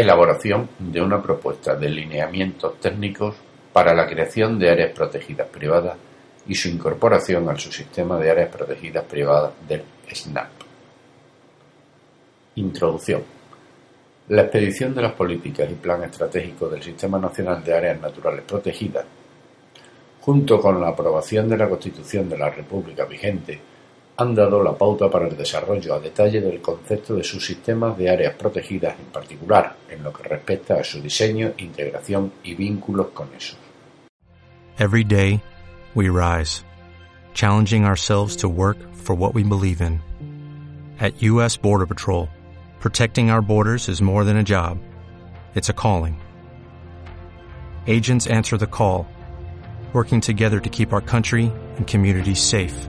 Elaboración de una propuesta de lineamientos técnicos para la creación de áreas protegidas privadas y su incorporación al subsistema de áreas protegidas privadas del SNAP. Introducción. La expedición de las políticas y plan estratégico del Sistema Nacional de Áreas Naturales Protegidas, junto con la aprobación de la Constitución de la República vigente, han dado la pauta para el desarrollo a detalle del concepto de subsistemas de áreas protegidas en particular, en lo que respecta a su diseño, integración y vínculos con esos. Every day, we rise, challenging ourselves to work for what we believe in. At U.S. Border Patrol, protecting our borders is more than a job, it's a calling. Agents answer the call, working together to keep our country and communities safe.